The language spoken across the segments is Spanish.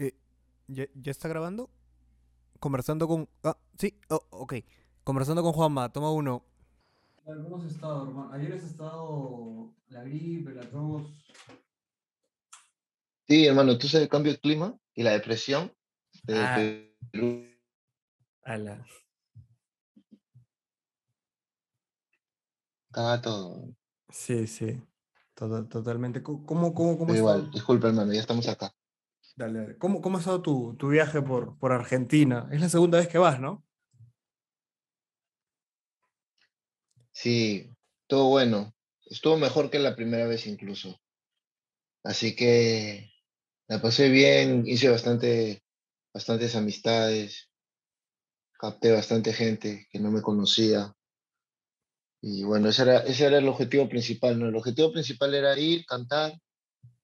Eh, ¿ya, ya está grabando? Conversando con... Ah, sí, oh, ok. Conversando con Juanma, toma uno. ¿Cómo has estado, hermano? Ayer has estado la gripe, la tos. Sí, hermano, tú sabes el cambio de clima y la depresión de Ah. Ala. Caga todo. Sí, sí. Tota- totalmente. ¿Cómo, cómo, cómo igual, disculpa, hermano, ya estamos acá. ¿Cómo, cómo ha estado tu, tu viaje por, por Argentina? Es la segunda vez que vas, ¿no? Sí, todo bueno. Estuvo mejor que la primera vez incluso. Así que la pasé bien, hice bastante, bastantes amistades, capté bastante gente que no me conocía. Y bueno, ese era, ese era el objetivo principal, ¿no? El objetivo principal era ir, cantar,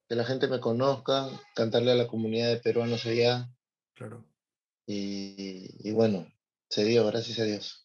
que la gente me conozca, cantarle a la comunidad de peruanos allá. Claro. Y, y bueno, se dio, gracias a Dios.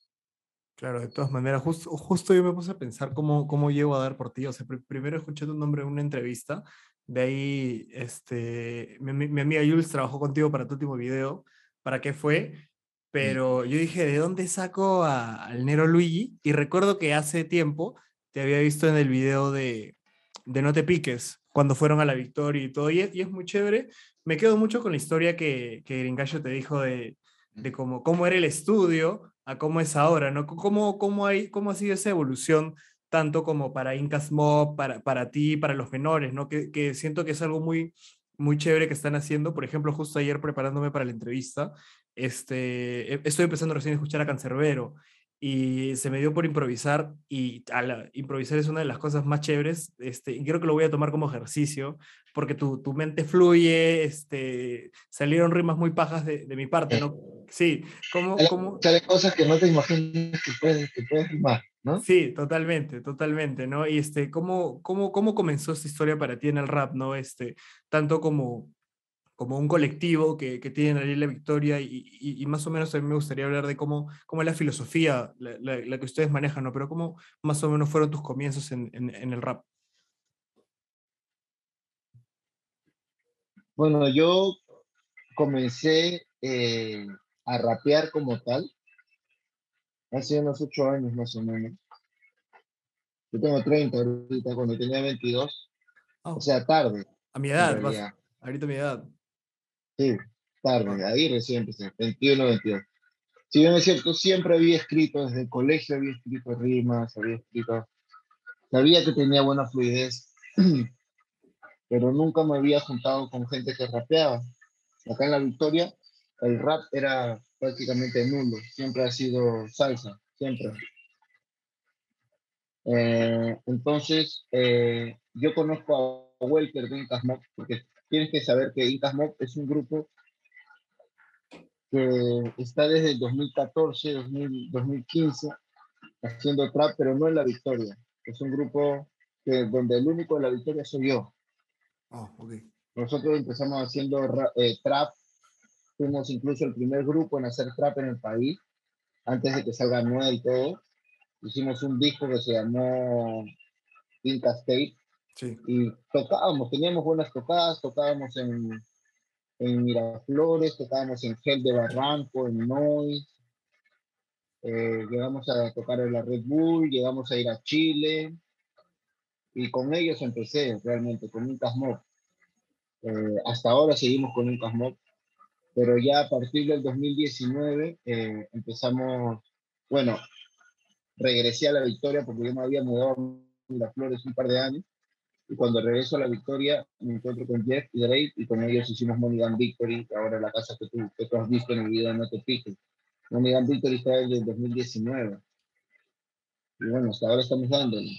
Claro, de todas maneras, justo, justo yo me puse a pensar cómo, cómo llego a dar por ti. O sea, pri- primero escuché tu nombre en una entrevista, de ahí este, mi, mi- mi amiga Jules trabajó contigo para tu último video, ¿para qué fue? Pero yo dije, ¿de dónde saco a- al Nero Luigi? Y recuerdo que hace tiempo te había visto en el video de, de No te piques, cuando fueron a la victoria y todo, y es, y es muy chévere. Me quedo mucho con la historia que, que Gringallo te dijo de, de cómo, cómo era el estudio a cómo es ahora, ¿no? ¿Cómo, cómo, hay, cómo ha sido esa evolución, tanto como para Incas Mob, para, para ti, para los menores, ¿no? Que, que siento que es algo muy, muy chévere que están haciendo. Por ejemplo, justo ayer preparándome para la entrevista, este, e- estoy empezando recién a escuchar a Cancerbero y se me dio por improvisar y improvisar es una de las cosas más chéveres este, y creo que lo voy a tomar como ejercicio porque tu, tu mente fluye, este, salieron rimas muy pajas de, de mi parte, ¿no? Sí, ¿cómo, Salen- cómo, Salen cosas que no te imaginas que puedes, que puedes rimar, ¿no? Sí, totalmente, totalmente, ¿no? Y este, ¿cómo, cómo, cómo comenzó esta historia para ti en el rap, ¿no? Este, tanto como, como un colectivo que, que tiene ahí la victoria y, y, y más o menos a mí me gustaría hablar de cómo, cómo es la filosofía, la, la- la que ustedes manejan, ¿no? Pero cómo más o menos fueron tus comienzos en, en, en el rap. Bueno, yo comencé eh, a rapear como tal hace unos ocho años más o menos. Yo tengo 30 ahorita, cuando tenía 22, Oh, o sea, tarde, a mi edad, realidad. ahorita mi edad. Sí, tarde, ahí recién empecé, 21, 22. Si bien es cierto, siempre había escrito, desde el colegio había escrito rimas, había escrito, sabía que tenía buena fluidez, pero nunca me había juntado con gente que rapeaba. Acá en La Victoria, el rap era prácticamente nulo, siempre ha sido salsa, siempre. Eh, entonces, eh, yo conozco a Welker de Incas Mob, porque tienes que saber que Incas Mob es un grupo que está desde el 2014, 2000, 2015, haciendo trap, pero no en La Victoria. Es un grupo que, donde el único de La Victoria soy yo. Oh, ok. Nosotros empezamos haciendo eh, trap, fuimos incluso el primer grupo en hacer trap en el país, antes de que salga Noel y todo. Hicimos un disco que se llamó Inca State Sí. y tocábamos, teníamos buenas tocadas, tocábamos en, en Miraflores, tocábamos en Gel de Barranco, en Noise, eh, llegamos a tocar en la Red Bull, llegamos a ir a Chile y con ellos empecé realmente, con Incas Mob. Eh, hasta ahora seguimos con Incas Mob, pero ya a partir del 2019 eh, empezamos, bueno, regresé a la Victoria porque yo me había mudado a Miraflores un par de años y cuando regreso a la Victoria me encuentro con Jeff y Drake y con ellos hicimos Money Gun Victory, ahora la casa que tú, que tú has visto en el video No Te Piques. Money Gun Victory está desde el 2019. Y bueno, hasta ahora estamos dándole.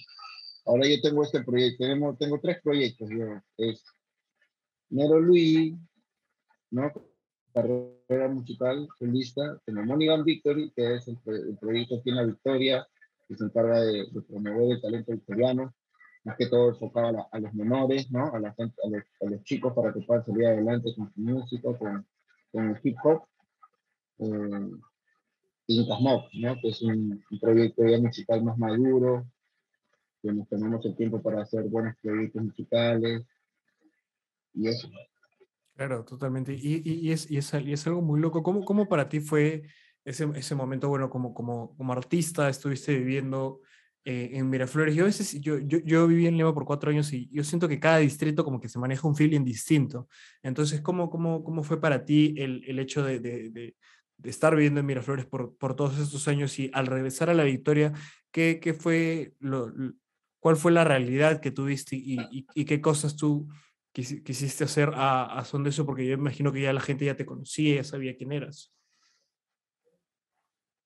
Ahora yo tengo este proyecto, tenemos, tengo tres proyectos. Yo, es Nero Luis, ¿no? Carrera musical, solista. Tengo Money Gun Victory, que es el, el proyecto aquí en la Victoria, que se encarga de, de promover el talento victoriano más que todo enfocado a, la- a los menores, ¿no? A, la a, los, a los chicos para que puedan salir adelante con su música, con, con el hip hop. Eh, y Incas Mob, ¿no? Que es un, un proyecto ya musical más maduro, que nos tenemos el tiempo para hacer buenos proyectos musicales y eso. Claro, totalmente. Y, y, y es, y, es, y es algo muy loco. ¿Cómo, cómo para ti fue ese, ese momento, bueno, como, como, como artista, estuviste viviendo eh, en Miraflores? Yo a veces, yo, yo, yo viví en Lima por cuatro años y yo siento que cada distrito como que se maneja un feeling distinto. Entonces, ¿cómo, cómo, cómo fue para ti el, el hecho de, de, de, de estar viviendo en Miraflores por, por todos estos años y al regresar a la victoria, ¿qué, qué fue lo, cuál fue la realidad que tuviste y, y, y qué cosas tú quisiste hacer a, a, son de eso? Porque yo imagino que ya la gente ya te conocía, ya sabía quién eras.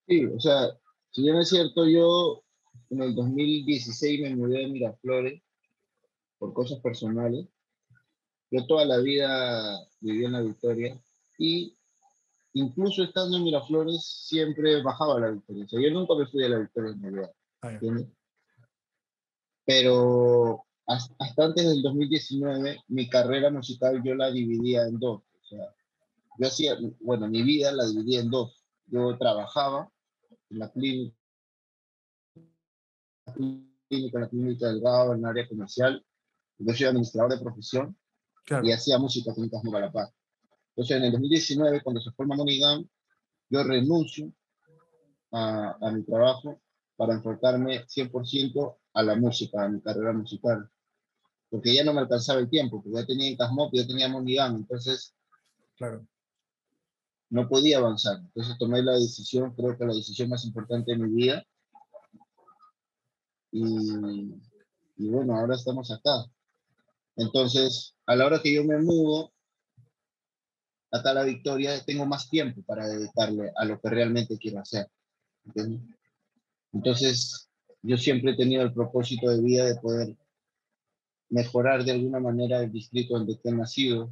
Sí, o sea, si bien es cierto, yo en el 2016 me mudé a Miraflores por cosas personales. Yo toda la vida viví en la Victoria y incluso estando en Miraflores siempre bajaba a la Victoria. O sea, yo nunca me fui a la Victoria en realidad. Ah, Pero hasta antes del 2019, mi carrera musical yo la dividía en dos. O sea, yo hacía, bueno, mi vida la dividía en dos. Yo trabajaba en la clínica, en la clínica del Gao, en el área comercial. Yo soy administrador de profesión claro. y hacía música con Casmo La Paz. Entonces, en el 2019, cuando se forma Monigam, yo renuncio a, a mi trabajo para enfocarme 100% a la música, a mi carrera musical porque ya no me alcanzaba el tiempo, porque ya tenía Casmop, ya tenía Monigam, entonces claro. no podía avanzar. Entonces tomé la decisión, creo que la decisión más importante de mi vida. Y, y bueno, ahora estamos acá. Entonces, a la hora que yo me mudo, acá a la victoria, tengo más tiempo para dedicarle a lo que realmente quiero hacer. ¿entiendes? Entonces, yo siempre he tenido el propósito de vida de poder mejorar de alguna manera el distrito donde he nacido,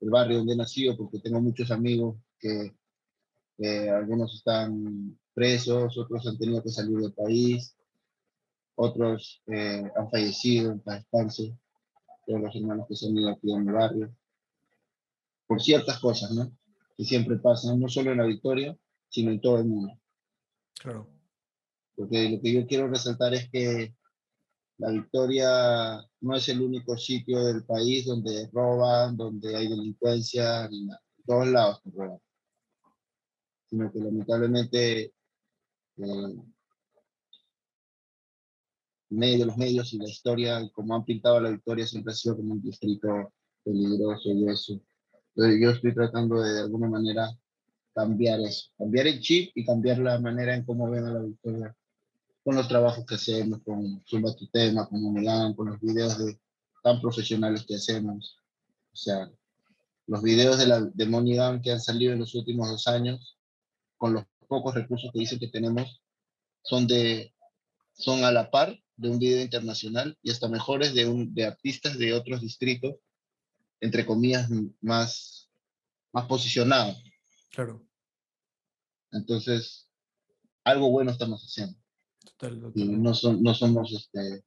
el barrio donde he nacido, porque tengo muchos amigos que algunos están presos, otros han tenido que salir del país, otros eh, han fallecido en descanse, todos los hermanos que se han ido aquí en el barrio, por ciertas cosas, ¿no? Que siempre pasan, no solo en la victoria, sino en todo el mundo. Claro. Porque lo que yo quiero resaltar es que la Victoria no es el único sitio del país donde roban, donde hay delincuencia, ni nada. En todos lados roban. Sino que lamentablemente eh, medio los medios y la historia, como han pintado la Victoria, siempre ha sido como un distrito peligroso y eso. Entonces yo estoy tratando de, de alguna manera cambiar eso, cambiar el chip y cambiar la manera en cómo ven a la Victoria con los trabajos que hacemos, con Zumba Tu Tema, con Milán, con los videos de, tan profesionales que hacemos. O sea, los videos de, la, de que han salido en los últimos dos años, con los pocos recursos que dicen que tenemos, son, de, son a la par de un video internacional y hasta mejores de, un, de artistas de otros distritos, entre comillas, más, más posicionados. Claro. Entonces, algo bueno estamos haciendo. Total, total. Y no, son, no, somos, este,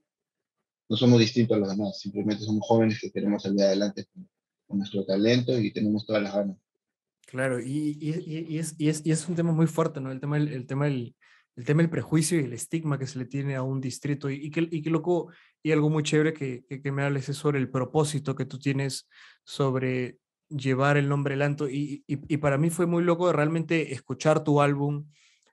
no somos distintos a los demás, simplemente somos jóvenes que queremos salir adelante con, con nuestro talento y tenemos todas las ganas. Claro, y, y, y, es, y, es, y es un tema muy fuerte, ¿no? El tema, el, el tema del, el tema del prejuicio y el estigma que se le tiene a un distrito y, y que, y que loco, y algo muy chévere que, que, que, me hables es sobre el propósito que tú tienes sobre llevar el nombre Lanto y, y, y para mí fue muy loco realmente escuchar tu álbum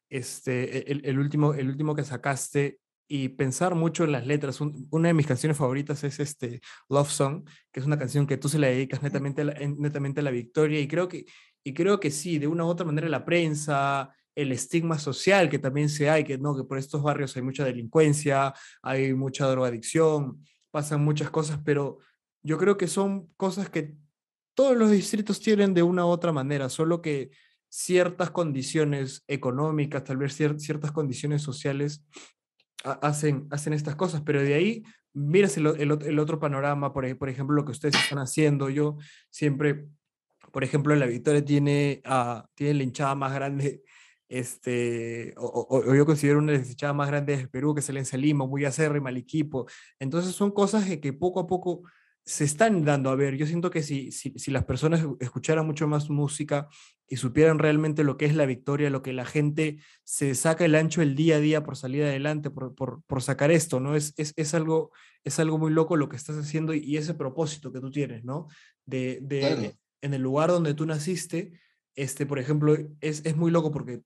este, el, el, último, el último que sacaste y pensar mucho en las letras. Un, una de mis canciones favoritas es este Love Song, que es una canción que tú se la dedicas netamente a la, netamente a la victoria y creo que, y creo que sí, de una u otra manera la prensa, el estigma social que también se hay, que no, que por estos barrios hay mucha delincuencia, hay mucha drogadicción, pasan muchas cosas, pero yo creo que son cosas que todos los distritos tienen de una u otra manera, solo que ciertas condiciones económicas, tal vez cier ciertas condiciones sociales hacen, hacen estas cosas, pero de ahí miras el, otro panorama, por, por, ejemplo, lo que ustedes están haciendo. Yo siempre, por ejemplo, la Victoria tiene, uh, tiene la hinchada más grande, este, o, o, o, yo considero una de las hinchadas más grandes del Perú, que se le en Lima, muy acérrima al equipo. Entonces son cosas que, que poco a poco se están dando a ver. Yo siento que si, si, si, las personas escucharan mucho más música y supieran realmente lo que es la victoria, lo que la gente se saca el ancho el día a día por salir adelante, por, por, por sacar esto, ¿no? Es, es, es, algo, es algo muy loco lo que estás haciendo y, ese propósito que tú tienes, ¿no? De, de en el lugar donde tú naciste, este, por ejemplo, es, es muy loco porque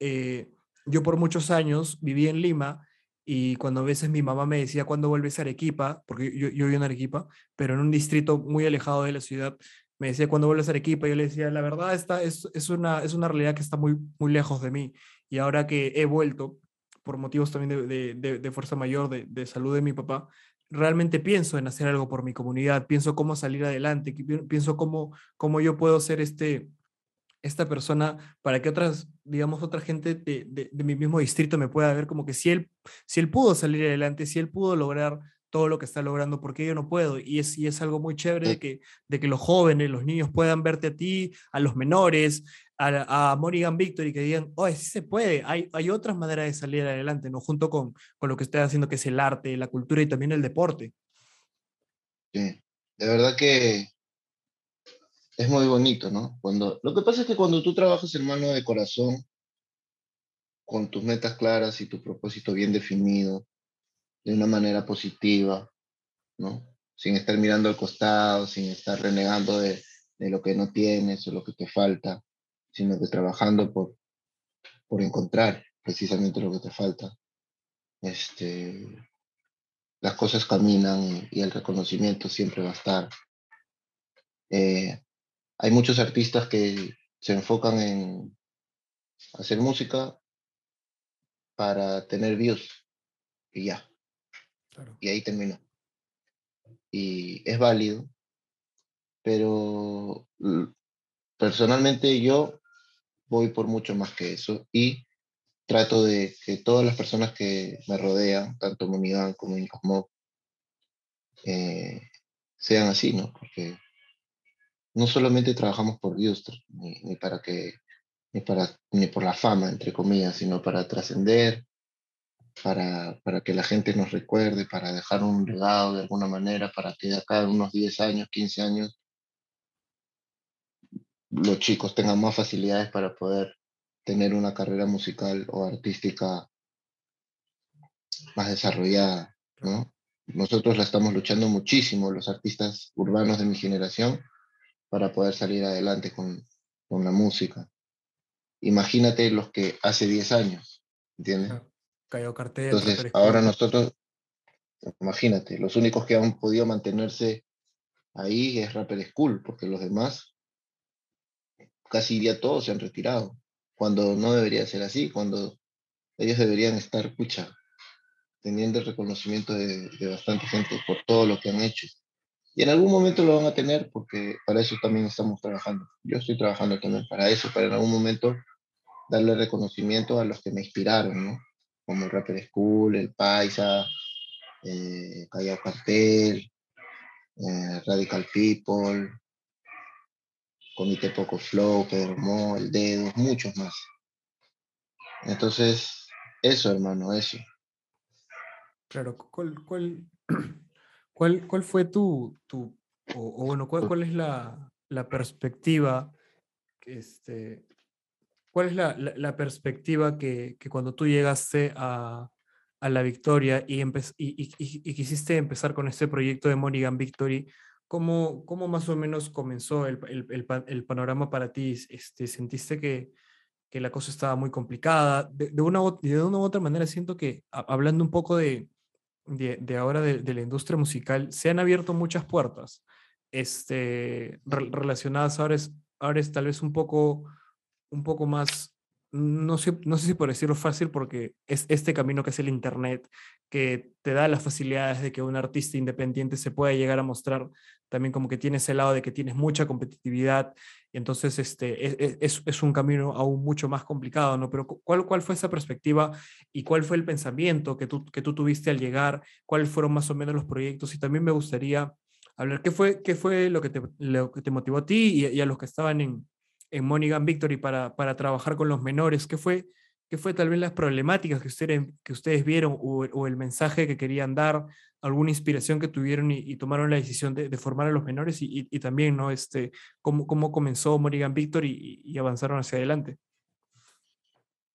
eh, yo por muchos años viví en Lima y cuando a veces mi mamá me decía cuándo vuelves a Arequipa, porque yo, yo vivo en Arequipa, pero en un distrito muy alejado de la ciudad, me decía cuándo vuelves a Arequipa, y yo le decía, la verdad, esta es, es, una, es una realidad que está muy, muy lejos de mí. Y ahora que he vuelto, por motivos también de, de, de fuerza mayor, de, salud de mi papá, realmente pienso en hacer algo por mi comunidad, pienso cómo salir adelante, pienso cómo, cómo yo puedo ser este, esta persona para que otras, digamos, otra gente de, de, de, mi mismo distrito me pueda ver como que si él, si él pudo salir adelante, si él pudo lograr todo lo que está logrando, porque yo no puedo? Y es, y es algo muy chévere de que, de que los jóvenes, los niños puedan verte a ti, a los menores, a, a Morrigan Victory, que digan, oh, sí se puede, hay, hay otras maneras de salir adelante, ¿no? Junto con, con lo que estoy haciendo, que es el arte, la cultura y también el deporte. Sí, de verdad que es muy bonito, ¿no? Cuando, lo que pasa es que cuando tú trabajas, hermano, de corazón, con tus metas claras y tu propósito bien definido, de una manera positiva, ¿no? Sin estar mirando al costado, sin estar renegando de, de lo que no tienes o lo que te falta, sino que trabajando por, por encontrar precisamente lo que te falta. Este, las cosas caminan y, el reconocimiento siempre va a estar. Eh, hay muchos artistas que se enfocan en hacer música para tener views y ya. Claro. Y ahí terminó. Y es válido, pero personalmente yo voy por mucho más que eso y trato de que todas las personas que me rodean, tanto Monigan como Incosmo, eh, sean así, ¿no? Porque no solamente trabajamos por Dios, ni, ni, para que, ni, para, ni por la fama, entre comillas, sino para trascender, para, para que la gente nos recuerde, para dejar un legado de alguna manera, para que de acá en unos 10 años, 15 años, los chicos tengan más facilidades para poder tener una carrera musical o artística más desarrollada, ¿no? Nosotros la estamos luchando muchísimo, los artistas urbanos de mi generación, para poder salir adelante con, con la música. Imagínate los que hace 10 años, ¿entiendes? Cayó cartel. Entonces, ahora nosotros, imagínate, los únicos que han podido mantenerse ahí es Rapper School, porque los demás, casi ya todos se han retirado, cuando no debería ser así, cuando ellos deberían estar, pucha, teniendo el reconocimiento de, de bastante gente por todo lo que han hecho. Y en algún momento lo van a tener porque para eso también estamos trabajando. Yo estoy trabajando también para eso, para en algún momento darle reconocimiento a los que me inspiraron, ¿no? Como el Rapper School, el Paisa, eh, Callao Cartel, eh, Radical People, Comité Poco Flow, Pedro Mo, El Dedo, muchos más. Entonces, eso, hermano, eso. Claro, ¿cuál, cuál, ¿Cuál, cuál fue tu, tu o, o, bueno, cuál, cuál es la, la perspectiva, este, cuál es la, la, la perspectiva que, que, cuando tú llegaste a, a la victoria y, y, y, y, quisiste empezar con este proyecto de Monigan Victory, ¿cómo, cómo más o menos comenzó el, el, el, el panorama para ti? Este, ¿Sentiste que, que la cosa estaba muy complicada? De, de, una, de una u otra manera siento que, hablando un poco de, de, ahora de, de, la industria musical, se han abierto muchas puertas este, re, relacionadas ahora es, ahora es tal vez un poco, un poco más, no sé, no sé si por decirlo fácil, porque es este camino que es el Internet, que te da las facilidades de que un artista independiente se pueda llegar a mostrar también como que tiene ese lado de que tienes mucha competitividad, entonces este, e, e, es, es, un camino aún mucho más complicado, ¿no? Pero ¿cuál, ¿cuál fue esa perspectiva y cuál fue el pensamiento que tú, que tú tuviste al llegar? ¿Cuáles fueron más o menos los proyectos? Y también me gustaría hablar, ¿qué fue, qué fue lo, que te, lo que te motivó a ti y, y a los que estaban en, en Monigan Victory para, para trabajar con los menores? ¿Qué fue, qué fue tal vez las problemáticas que ustedes, que ustedes vieron o, el mensaje que querían dar, alguna inspiración que tuvieron y, tomaron la decisión de, formar a los menores y, y, también, ¿no? Este, cómo, cómo comenzó Morrigan Victor y, avanzaron hacia adelante.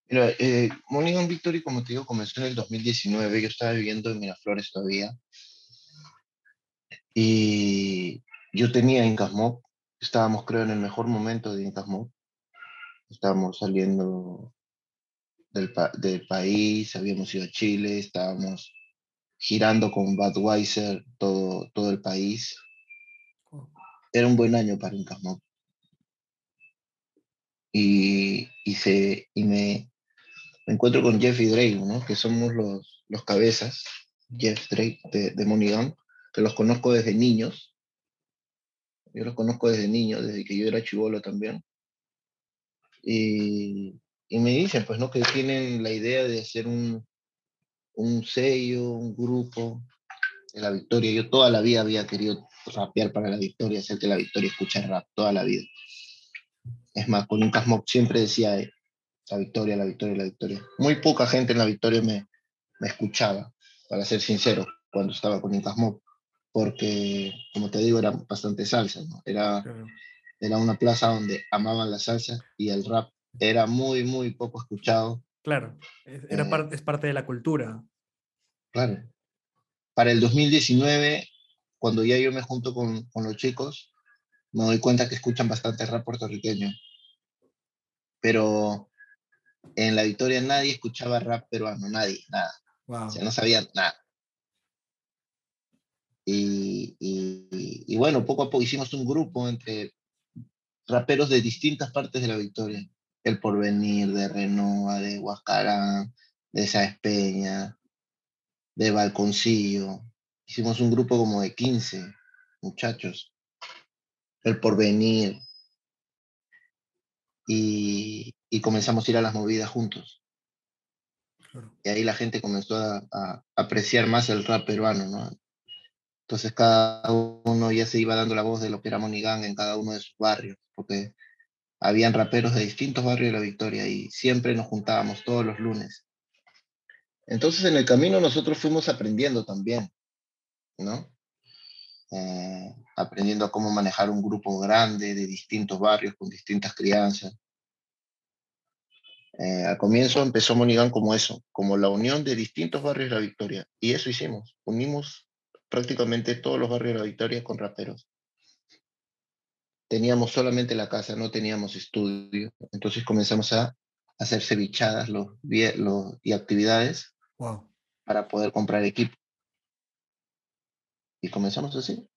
Mira, eh, Morrigan Victory, como te digo, comenzó en el 2019. Yo estaba viviendo en Miraflores todavía. Y yo tenía Incas Mob. Estábamos, creo, en el mejor momento de Incas Mob. Estábamos saliendo del, pa del país, habíamos ido a Chile, estábamos girando con Budweiser todo, todo el país. Era un buen año para Incas Mob. Y, y, se, y me, me encuentro con Jeff y Drake, ¿no? que somos los, los cabezas, Jeff Drake de, de Money que los conozco desde niños. Yo los conozco desde niños, desde que yo era chivolo también. Y, y, me dicen, pues, ¿no? Que tienen la idea de hacer un, un sello, un grupo de la Victoria. Yo toda la vida había querido rapear para la Victoria, hacer que la Victoria escuche rap, toda la vida. Es más, con un Casmoc siempre decía, eh, la victoria, la victoria, la victoria. Muy poca gente en la victoria me, me escuchaba, para ser sincero, cuando estaba con Incas Mob, porque, como te digo, era bastante salsa, ¿no? Era, claro. era una plaza donde amaban la salsa y el rap era muy, muy poco escuchado. Claro, era eh, parte, es parte de la cultura. Claro. Para el 2019, cuando ya yo me junto con, con los chicos, me doy cuenta que escuchan bastante rap puertorriqueño. Pero en la victoria nadie escuchaba rap peruano, nadie, nada. Wow. O sea, no sabían nada. Y, y, y, bueno, poco a poco hicimos un grupo entre raperos de distintas partes de la victoria. El Porvenir, de Renoa, de Huascarán, de Sáez Peña, de Balconcillo. Hicimos un grupo como de 15 muchachos. El Porvenir, y, y, comenzamos a ir a las movidas juntos. Claro. Y ahí la gente comenzó a, a, apreciar más el rap peruano, ¿no? Entonces cada uno ya se iba dando la voz de lo que era Monigang en cada uno de sus barrios, porque habían raperos de distintos barrios de la Victoria y siempre nos juntábamos todos los lunes. Entonces en el camino nosotros fuimos aprendiendo también, ¿no? Eh, aprendiendo a cómo manejar un grupo grande de distintos barrios con distintas crianzas. Eh, al comienzo empezó Monigán como eso, como la unión de distintos barrios de la Victoria. Y eso hicimos, unimos prácticamente todos los barrios de la Victoria con raperos. Teníamos solamente la casa, no teníamos estudio. Entonces comenzamos a hacer cevichadas los, los, y actividades wow. para poder comprar equipo. Y comenzamos así.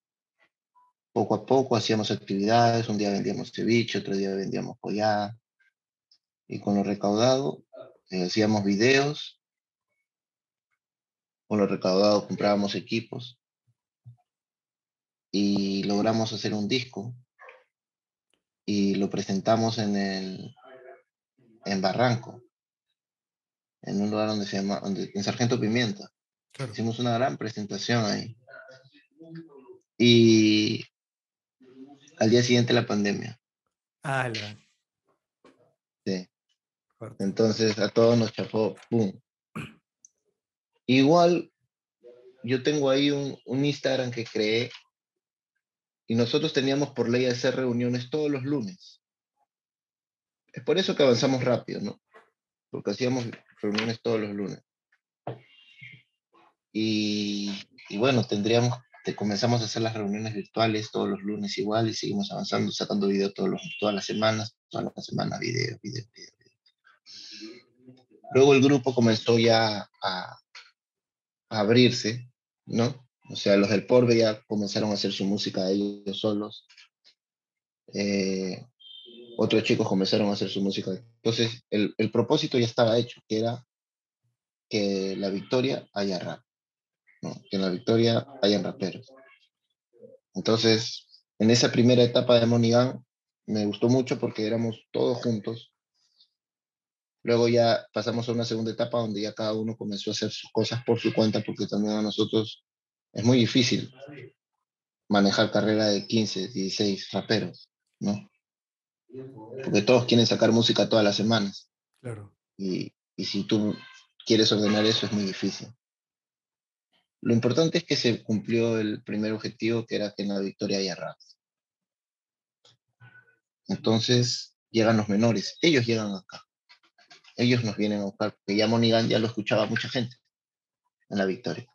Poco a poco hacíamos actividades, un día vendíamos ceviche, otro día vendíamos pollada. Y con lo recaudado eh, hacíamos videos. Con lo recaudado comprábamos equipos. Y logramos hacer un disco. Y lo presentamos en el en Barranco, en un lugar donde se llama, donde, en Sargento Pimienta. Claro. Hicimos una gran presentación ahí. Y al día siguiente la pandemia. Ah, la... Sí. Entonces a todos nos chapó, ¡pum! Igual, yo tengo ahí un, un Instagram que creé y nosotros teníamos por ley hacer reuniones todos los lunes. Es por eso que avanzamos rápido, ¿no? Porque hacíamos reuniones todos los lunes. Y, y bueno, tendríamos comenzamos a hacer las reuniones virtuales todos los lunes igual y seguimos avanzando, sacando videos todos los, todas las semanas, todas las semanas videos, videos, videos. Luego el grupo comenzó ya a, a, abrirse, ¿no? O sea, los del Porbe ya comenzaron a hacer su música ellos solos. Eh, otros chicos comenzaron a hacer su música. Entonces, el, el propósito ya estaba hecho, que era que la victoria haya rap. que en la victoria hayan raperos. Entonces, en esa primera etapa de Monigan me gustó mucho porque éramos todos juntos. Luego ya pasamos a una segunda etapa donde ya cada uno comenzó a hacer sus cosas por su cuenta porque también a nosotros es muy difícil manejar carrera de 15, 16 raperos, ¿no? Porque todos quieren sacar música todas las semanas. Claro. Y, Y si tú quieres ordenar eso es muy difícil. Lo importante es que se cumplió el primer objetivo, que era que en la victoria haya rap. Entonces llegan los menores, ellos llegan acá. Ellos nos vienen a buscar, porque ya Monigan ya lo escuchaba mucha gente en la victoria.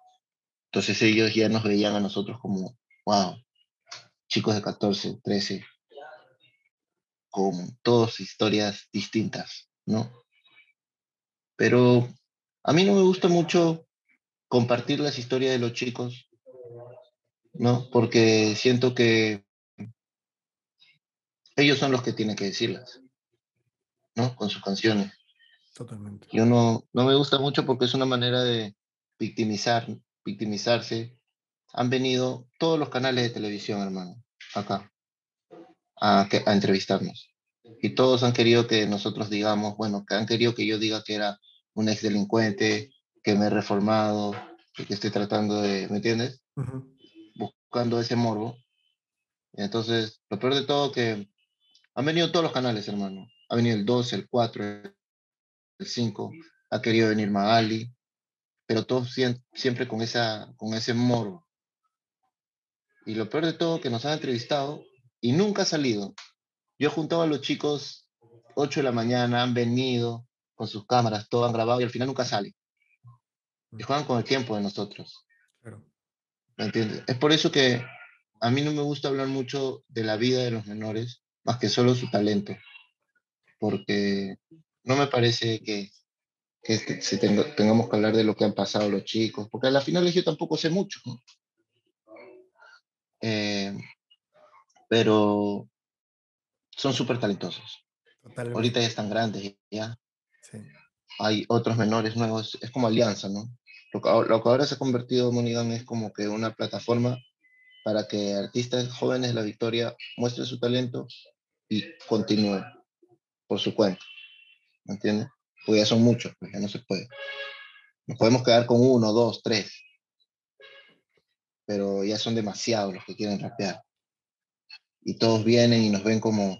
Entonces ellos ya nos veían a nosotros como, wow, chicos de 14, 13, con todas historias distintas, ¿no? Pero a mí no me gusta mucho compartir las historias de los chicos, ¿no? Porque siento que ellos son los que tienen que decirlas, ¿no? Con sus canciones. Totalmente. Yo no, no me gusta mucho porque es una manera de victimizar, victimizarse. Han venido todos los canales de televisión, hermano, acá, a, a entrevistarnos. Y todos han querido que nosotros digamos, bueno, que han querido que yo diga que era un ex delincuente, que me he reformado, que estoy tratando de, ¿me entiendes? Buscando ese morbo. Entonces, lo peor de todo que han venido todos los canales, hermano. Ha venido el 2, el 4, el 5, ha querido venir Magali, pero todos siempre con, esa, con ese morbo. Y lo peor de todo que nos han entrevistado y nunca ha salido. Yo he juntado a los chicos 8 de la mañana, han venido con sus cámaras, todo han grabado y al final nunca sale. Y juegan con el tiempo de nosotros. ¿Me entiendes? Es por eso que a mí no me gusta hablar mucho de la vida de los menores, más que solo su talento. Porque no me parece que, que se tengamos que hablar de lo que han pasado los chicos, porque a la final yo tampoco sé mucho. Eh, pero son súper talentosos. Ahorita ya están grandes, ya. Hay otros menores nuevos, es como alianza, ¿no? Lo que, ahora se ha convertido Monigan es como que una plataforma para que artistas jóvenes de la Victoria muestren su talento y continúen por su cuenta. ¿Me entiendes? Porque ya son muchos, pues ya no se puede. Nos podemos quedar con uno, dos, tres. Pero ya son demasiados los que quieren rapear. Y todos vienen y nos ven como,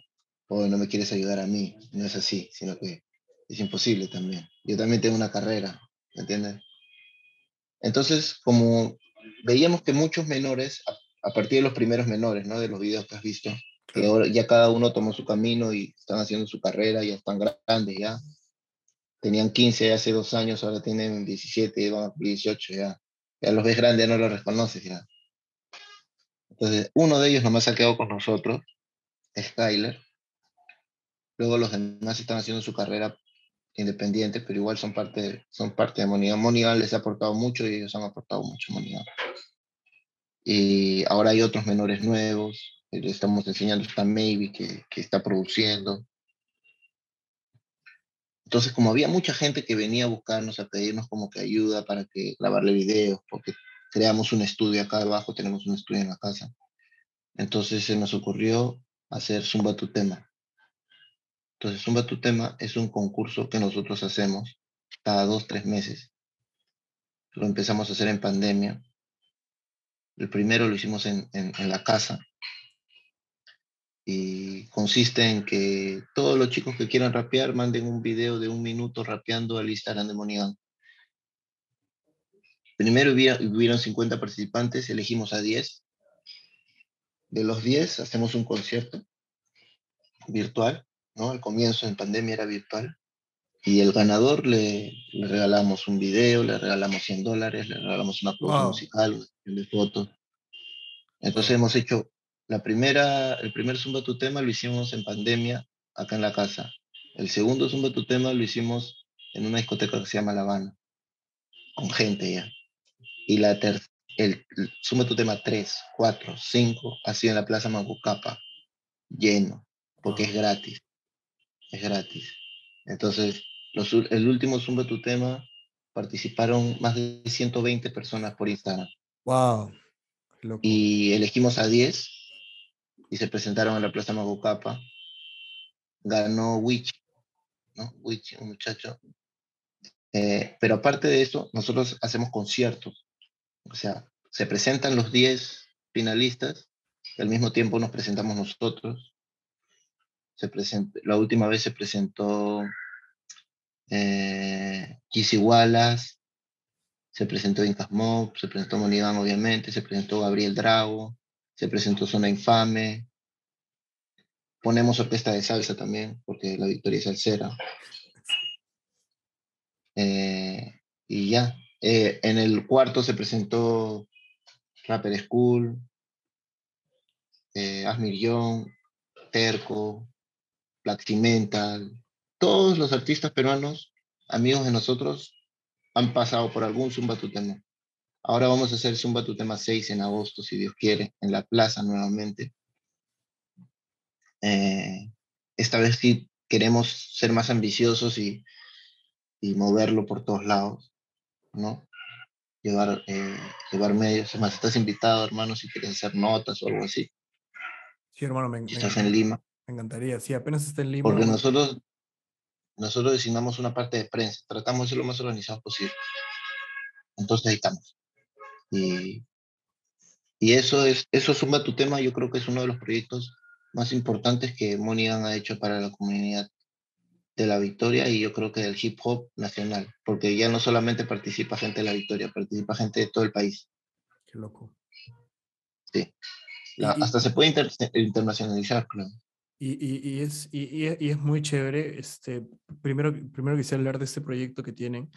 oh, no me quieres ayudar a mí. No es así, sino que es imposible también. Yo también tengo una carrera, ¿me entiendes? Entonces, como veíamos que muchos menores, a, partir de los primeros menores, ¿no? De los videos que has visto, que ahora ya cada uno tomó su camino y están haciendo su carrera, ya están grandes, ya. Tenían 15 hace dos años, ahora tienen 17, van a 18 ya. Ya los ves grandes, no los reconoces ya. Entonces, uno de ellos nomás ha quedado con nosotros, Skyler. Luego los demás están haciendo su carrera independientes, pero igual son parte, son parte de Monigan. Monigan les ha aportado mucho y ellos han aportado mucho a Monigan. Y ahora hay otros menores nuevos, le estamos enseñando esta Maybe que, que está produciendo. Entonces, como había mucha gente que venía a buscarnos, a pedirnos como que ayuda para que grabarle videos, porque creamos un estudio acá abajo, tenemos un estudio en la casa. Entonces se nos ocurrió hacer Zumba tu tema. Entonces, Zumba tu tema es un concurso que nosotros hacemos cada dos, tres meses. Lo empezamos a hacer en pandemia. El primero lo hicimos en, la casa. Y consiste en que todos los chicos que quieran rapear manden un video de un minuto rapeando al Instagram de Monigan. Primero hubieron 50 participantes, elegimos a 10. De los 10 hacemos un concierto virtual ¿no? Al comienzo en pandemia era virtual. Y el ganador le, regalamos un video, le regalamos 100 dólares, le regalamos una producción musical, de fotos. Entonces hemos hecho la primera, el primer Zumba Tu Tema lo hicimos en pandemia acá en la casa. El segundo Zumba Tu Tema lo hicimos en una discoteca que se llama La Habana, con gente ya. Y la ter el, el Zumba Tu Tema 3, 4, 5 ha sido en la Plaza Mangucapa, lleno, porque es gratis es gratis. Entonces, el último Zumba Tu Tema participaron más de 120 personas por Instagram. ¡Wow! Y elegimos a 10 y se presentaron en la Plaza Magucapa. Ganó Wich, ¿no? Wich, un muchacho. Eh, pero aparte de eso, nosotros hacemos conciertos. O sea, se presentan los 10 finalistas y al mismo tiempo nos presentamos nosotros se la última vez se presentó eh, Wallace, se presentó Incas Mob, se presentó Moniván, obviamente, se presentó Gabriel Drago, se presentó Zona Infame. Ponemos orquesta de salsa también, porque la victoria es salsera. Eh, y ya. Eh, en el cuarto se presentó Rapper School, eh, Asmir Young, Terco, Black Cimental, todos los artistas peruanos, amigos de nosotros, han pasado por algún Zumba tu tema. Ahora vamos a hacer Zumba tu tema 6 en agosto, si Dios quiere, en la plaza nuevamente. Eh, esta vez sí queremos ser más ambiciosos y, y moverlo por todos lados, ¿no? Llevar, eh, llevar medios. Además, estás invitado, hermano, si quieres hacer notas o algo así. Sí, hermano, me, Si me- estás en Lima. me encantaría. Sí, apenas está en Lima. Porque hermano. nosotros, nosotros designamos una parte de prensa, tratamos de ser lo más organizados posible. Entonces ahí estamos. Y, y eso es, eso suma tu tema, yo creo que es uno de los proyectos más importantes que Monigan ha hecho para la comunidad de la Victoria y yo creo que del hip hop nacional, porque ya no solamente participa gente de la Victoria, participa gente de todo el país. Qué loco. Sí. La- y- hasta se puede inter- internacionalizar, creo. Y, y- y es, y, y es- y es muy chévere. Este, primero, primero quisiera hablar de este proyecto que tienen,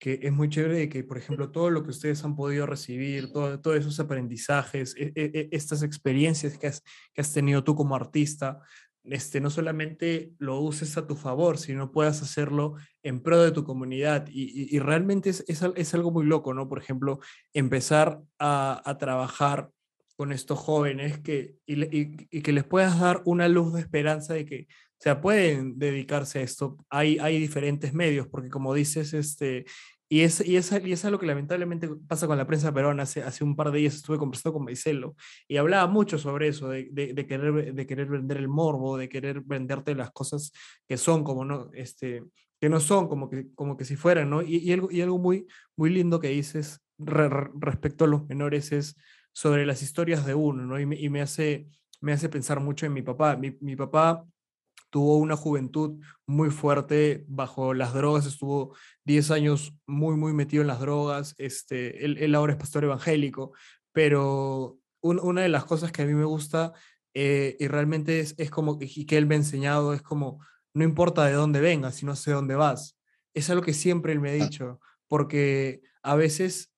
que es muy chévere de que, por ejemplo, todo lo que ustedes han podido recibir, todo, todos esos aprendizajes, e- e- e- estas experiencias que has, que has tenido tú como artista, este, no solamente lo uses a tu favor, sino puedas hacerlo en pro de tu comunidad. Y, y- y realmente es, es, es algo muy loco, ¿no? Por ejemplo, empezar a, a trabajar con estos jóvenes que, y, y- y que les puedas dar una luz de esperanza de que o sea, pueden dedicarse a esto. Hay, hay diferentes medios, porque como dices, este, y es, y, es, y es algo que lamentablemente pasa con la prensa peruana. Hace, hace un par de días estuve conversando con Maicelo y hablaba mucho sobre eso, de, de, querer, de querer vender el morbo, de querer venderte las cosas que son como no, este, que no son como que, como que si fueran, ¿no? Y, y algo, y algo muy, muy lindo que dices re- re- respecto a los menores es sobre las historias de uno, ¿no? Y me, y me hace, me hace pensar mucho en mi papá. Mi, mi papá tuvo una juventud muy fuerte bajo las drogas, estuvo 10 años muy, muy metido en las drogas, este, él, él ahora es pastor evangélico, pero un- una de las cosas que a mí me gusta eh, y realmente es, es como, y que él me ha enseñado, es como, no importa de dónde vengas, sino sé dónde vas. Es algo que siempre él me ha dicho, porque a veces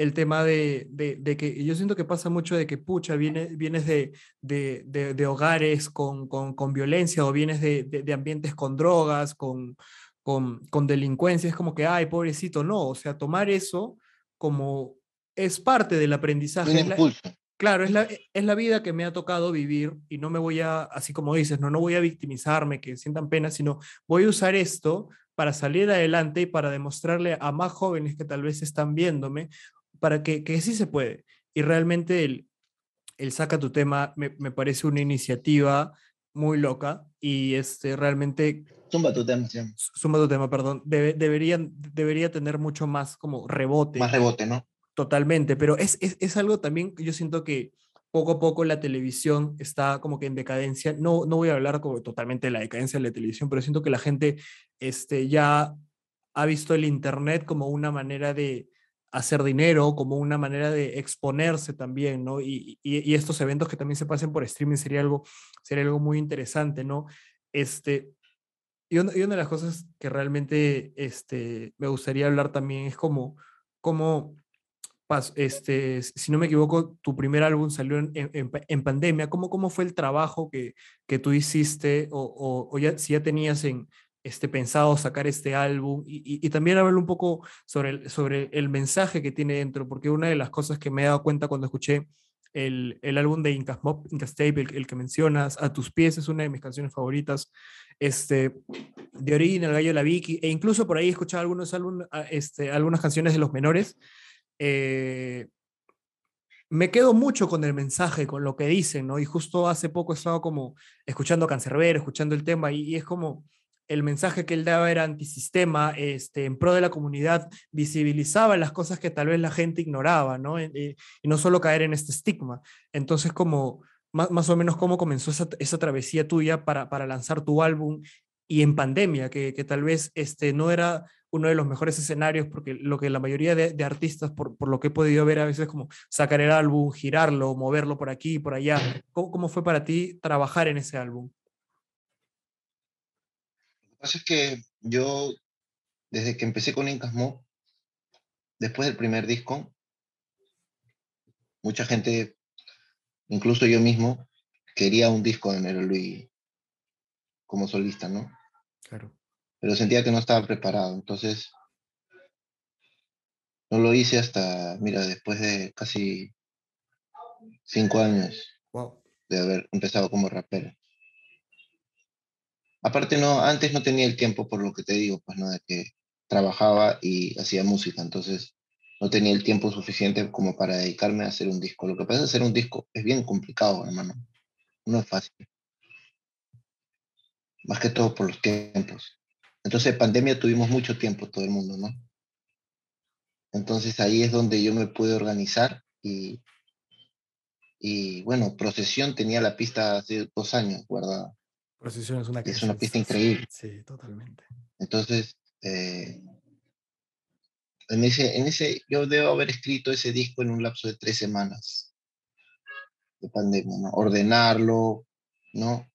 el tema de, de, de que yo siento que pasa mucho de que, pucha, viene, vienes de, de, hogares con, con, con, violencia o vienes de, ambientes con drogas, con, con, con, delincuencia, es como que, ay, pobrecito, no, o sea, tomar eso como es parte del aprendizaje. Un es la, impulso. claro, es la, es la vida que me ha tocado vivir y no me voy a, así como dices, no, no voy a victimizarme, que sientan pena, sino voy a usar esto para salir adelante y para demostrarle a más jóvenes que tal vez están viéndome para que, que sí se puede. Y realmente el, el Saca tu tema me, me, parece una iniciativa muy loca y este, realmente... Zumba tu tema. Sí. Zumba tu tema, perdón. Debe, deberían, debería tener mucho más como rebote. Más rebote, ¿no? Totalmente, pero es, es, es algo también, yo siento que poco a poco la televisión está como que en decadencia. No, no voy a hablar como totalmente de la decadencia de la televisión, pero siento que la gente este, ya ha visto el Internet como una manera de, hacer dinero, como una manera de exponerse también, ¿no? Y, y, estos eventos que también se pasen por streaming sería algo, sería algo muy interesante, ¿no? Este, y, una, de las cosas que realmente este, me gustaría hablar también es como, como este, si no me equivoco, tu primer álbum salió en, en, pandemia. ¿Cómo, ¿Cómo fue el trabajo que, que tú hiciste o, o, o ya, si ya tenías en, este, pensado sacar este álbum y, y, y, también hablar un poco sobre el, sobre el mensaje que tiene dentro, porque una de las cosas que me he dado cuenta cuando escuché el, el álbum de Incas Mob, Incas Tape, el, el, que mencionas, A tus pies es una de mis canciones favoritas, este, de Orina, El Gallo de la Vicky, e incluso por ahí he escuchado algunos álbum, este, algunas canciones de los menores. Eh, me quedo mucho con el mensaje, con lo que dicen, ¿no? Y justo hace poco he estado como escuchando a Cancerbero, escuchando el tema, y, y es como el mensaje que él daba era antisistema, este, en pro de la comunidad, visibilizaba las cosas que tal vez la gente ignoraba, ¿no? Y, y no solo caer en este estigma. Entonces, como más, más o menos cómo comenzó esa, travesía tuya para, para lanzar tu álbum y en pandemia, que, que, tal vez este, no era uno de los mejores escenarios, porque lo que la mayoría de, de artistas, por, por, lo que he podido ver a veces, como sacar el álbum, girarlo, moverlo por aquí, por allá. ¿Cómo, cómo fue para ti trabajar en ese álbum? Lo que pasa es que yo, desde que empecé con Incas Mob, después del primer disco, mucha gente, incluso yo mismo, quería un disco de Nero Luis como solista, ¿no? Claro. Pero sentía que no estaba preparado, entonces no lo hice hasta, mira, después de casi cinco años wow. de haber empezado como rapero. Aparte, no, antes no tenía el tiempo, por lo que te digo, pues, ¿no? De que trabajaba y hacía música, entonces no tenía el tiempo suficiente como para dedicarme a hacer un disco. Lo que pasa es hacer un disco es bien complicado, hermano. No es fácil. Más que todo por los tiempos. Entonces, pandemia tuvimos mucho tiempo todo el mundo, ¿no? Entonces ahí es donde yo me pude organizar y, y bueno, Procesión tenía la pista hace dos años guardada. Procesión es una, es una pista increíble. Sí, totalmente. Entonces, eh, en ese, en ese, yo debo haber escrito ese disco en un lapso de tres semanas de pandemia, ¿no? Ordenarlo, ¿no?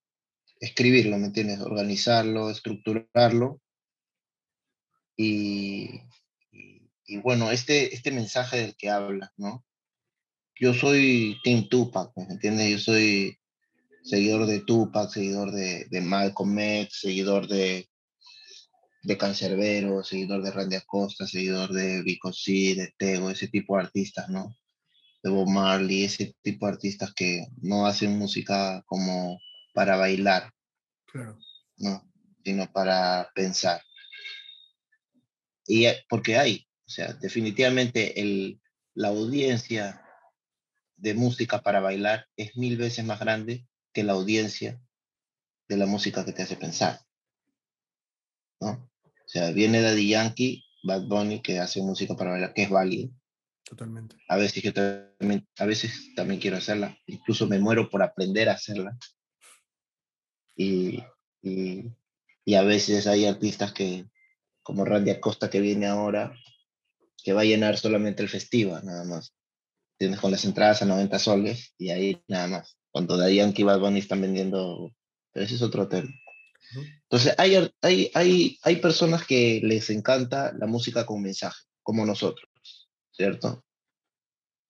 Escribirlo, ¿me entiendes? Organizarlo, estructurarlo. Y, y, y, bueno, este, este mensaje del que hablas, ¿no? Yo soy Team Tupac, ¿me entiendes? Yo soy seguidor de Tupac, seguidor de, de Malcolm X, seguidor de, de Cancerbero, seguidor de Randy Acosta, seguidor de Vico C, de Tego, ese tipo de artistas, ¿no? De Bob Marley, ese tipo de artistas que no hacen música como para bailar, claro. ¿no? Sino para pensar. Y porque hay, o sea, definitivamente el, la audiencia de música para bailar es mil veces más grande que la audiencia de la música que te hace pensar. ¿no? O sea, viene Daddy Yankee, Bad Bunny, que hace música para bailar, que es válido. Totalmente. A veces yo también, a veces también quiero hacerla. Incluso me muero por aprender a hacerla. Y, y, y a veces hay artistas que, como Randy Acosta, que viene ahora, que va a llenar solamente el festival, nada más. Tienes con las entradas a 90 soles y ahí nada más. Cuando Daddy Yankee y Bad Bunny están vendiendo, pero ese es otro tema. Entonces, hay, hay, hay, hay personas que les encanta la música con mensaje, como nosotros, ¿cierto?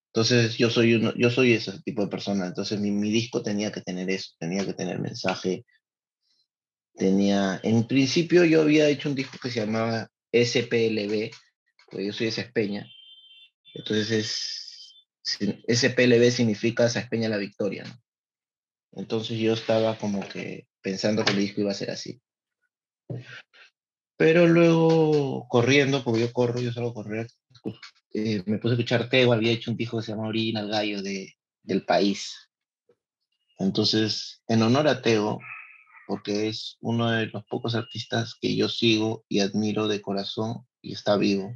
Entonces, yo soy, uno, yo soy ese tipo de persona. Entonces, mi, mi disco tenía que tener eso, tenía que tener mensaje. Tenía, en principio, yo había hecho un disco que se llamaba SPLB, porque yo soy de Espeña. Entonces, es, SPLB significa Espeña la victoria, ¿no? Entonces yo estaba como que pensando que el disco iba a ser así. Pero luego corriendo, porque yo corro, yo salgo a correr, eh, me puse a escuchar Tego, había hecho un disco que se llama Orina el Gallo de, del país. Entonces, en honor a Tego, porque es uno de los pocos artistas que yo sigo y admiro de corazón y está vivo,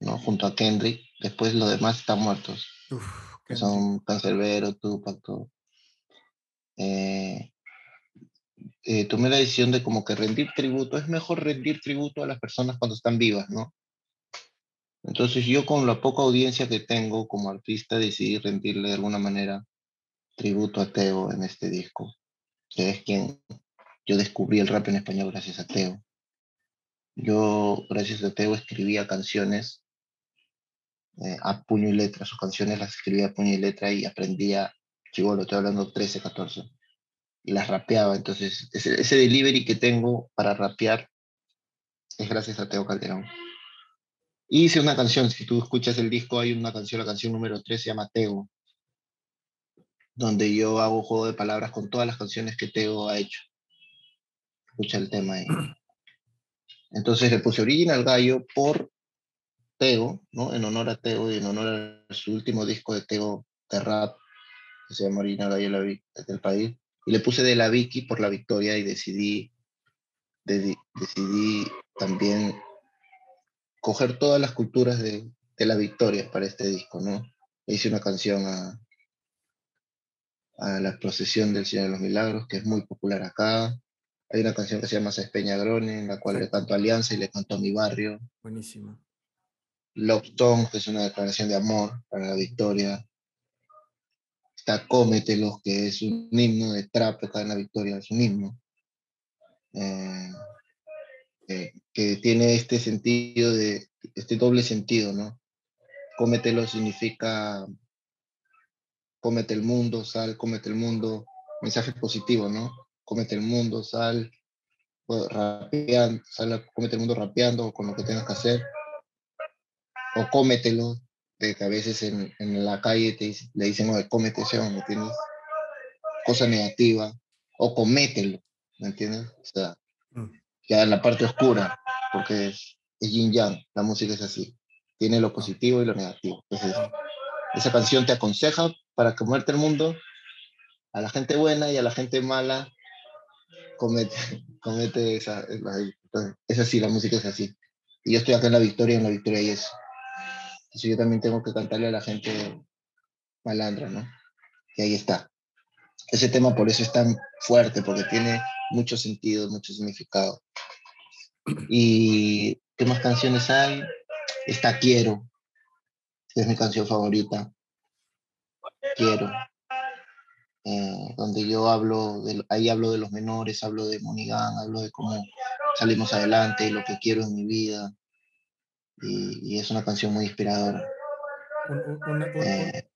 ¿no? Junto a Kendrick, después los demás están muertos. Uf, que son Cancerbero, Tupac, todo. Eh, eh, tomé la decisión de como que rendir tributo, es mejor rendir tributo a las personas cuando están vivas, ¿no? Entonces yo con la poca audiencia que tengo como artista decidí rendirle de alguna manera tributo a Teo en este disco, que es quien yo descubrí el rap en español gracias a Teo. Yo, gracias a Teo, escribía canciones eh, a puño y letra, sus canciones las escribía a puño y letra y aprendía, chivo, lo estoy hablando 13, 14 y las rapeaba. Entonces, ese, ese, delivery que tengo para rapear es gracias a Teo Calderón. Hice una canción, si tú escuchas el disco, hay una canción, la canción número 3 se llama Teo, donde yo hago juego de palabras con todas las canciones que Teo ha hecho. Escucha el tema ahí. Entonces le puse Original Gallo por Teo, ¿no? En honor a Teo y en honor a su último disco de Teo de rap, que se llama Gallo del país y le puse de la Vicky por la victoria y decidí, de, decidí también coger todas las culturas de, de, la victoria para este disco, ¿no? Hice una canción a, a la procesión del Señor de los Milagros, que es muy popular acá. Hay una canción que se llama Sespeñagrone, en la cual le canto Alianza y le canto a mi barrio. Buenísimo. Love Song, que es una declaración de amor para la victoria. Está Cómetelos, que es un himno de trap en la victoria, es un himno. Eh, eh, que tiene este sentido de, este doble sentido, ¿no? Cómetelo significa cómete el mundo, sal, cómete el mundo, mensaje positivo, ¿no? Cómete el mundo, sal, pues, rapeando, sal, cómete el mundo rapeando con lo que tengas que hacer, o cómetelo, de que a veces en, en la calle te, le dicen, oye, cómete ese ¿me entiendes? Cosa negativa, o comételo, ¿me entiendes? O sea, mm. ya en la parte oscura, porque es, es yin yang, la música es así, tiene lo positivo y lo negativo. Entonces, esa canción te aconseja para comerte el mundo, a la gente buena y a la gente mala, comete, comete esa, es así, la música es así. Y yo estoy acá en la victoria, en la victoria y eso. Entonces yo también tengo que cantarle a la gente malandra, ¿no? Y ahí está. Ese tema por eso es tan fuerte, porque tiene mucho sentido, mucho significado. ¿Y qué más canciones hay? Está Quiero, que es mi canción favorita. Quiero. Eh, donde yo hablo, de, ahí hablo de los menores, hablo de Monigán, hablo de cómo salimos adelante lo que quiero en mi vida. Y, es una canción muy inspiradora. Eh,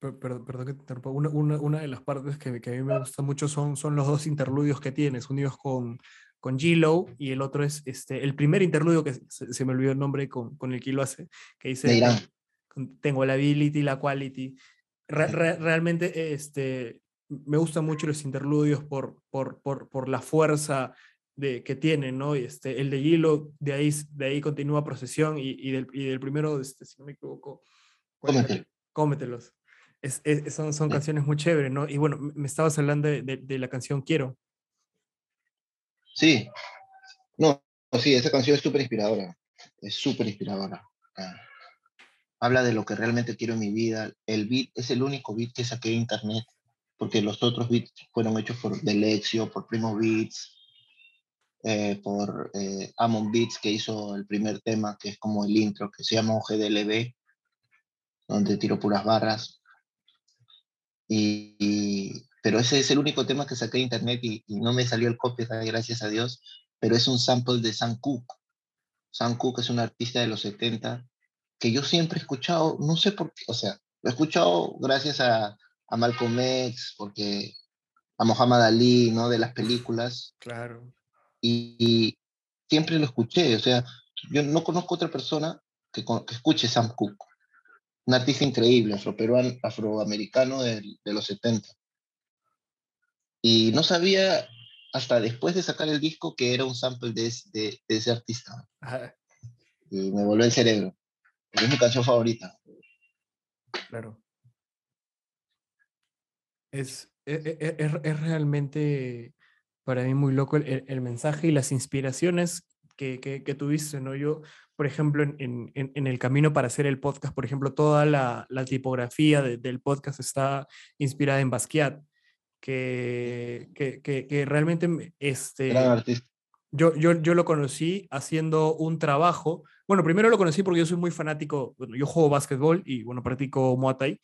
perdón, que te interrumpa. Una, una, de las partes que, que, a mí me gusta mucho son, son los dos interludios que tienes, unidos con, con G-Lo y el otro es este, el primer interludio que se, me olvidó el nombre con, con el que lo hace, que dice, tengo la ability, la quality, realmente este, me gustan mucho los interludios por, por, por, por la fuerza de, que tienen, ¿no? Este, el de Hilo, de ahí, de ahí continúa Procesión y, y, del, y del, primero, este, si no me equivoco, Cómetelos. Es, son son canciones muy chéveres, ¿no? Y bueno, me estabas hablando de, de, la canción Quiero. Sí, no, sí, esa canción es súper inspiradora, es súper inspiradora. Ah habla de lo que realmente quiero en mi vida. El beat es el único beat que saqué de internet, porque los otros beats fueron hechos por Delexio, por Primo Beats, eh, por eh, Amon Beats, que hizo el primer tema, que es como el intro, que se llama OGDLB, donde tiro puras barras. Y, pero ese es el único tema que saqué de internet y, no me salió el copyright, gracias a Dios, pero es un sample de Sam Cooke. Sam Cooke es un artista de los 70 que yo siempre he escuchado, no sé por qué, o sea, lo he escuchado gracias a, a Malcolm X, porque a Muhammad Ali, ¿no? De las películas. Claro. Y, siempre lo escuché, o sea, yo no conozco otra persona que, que escuche Sam Cooke, un artista increíble, afroperuano, afroamericano de, de, los 70. Y no sabía hasta después de sacar el disco que era un sample de, de, de ese artista. Y me volvió el cerebro. Es mi canción favorita. Claro. Es, e, e, e, es, es, realmente para mí muy loco el, el mensaje y las inspiraciones que, que, que, tuviste, ¿no? Yo, por ejemplo, en, en, en, el camino para hacer el podcast, por ejemplo, toda la, la tipografía del podcast está inspirada en Basquiat, que, que, que realmente este, Gran artista. Yo, yo, yo lo conocí haciendo un trabajo. Bueno, primero lo conocí porque yo soy muy fanático. Bueno, yo juego básquetbol y bueno, practico Muay Thai.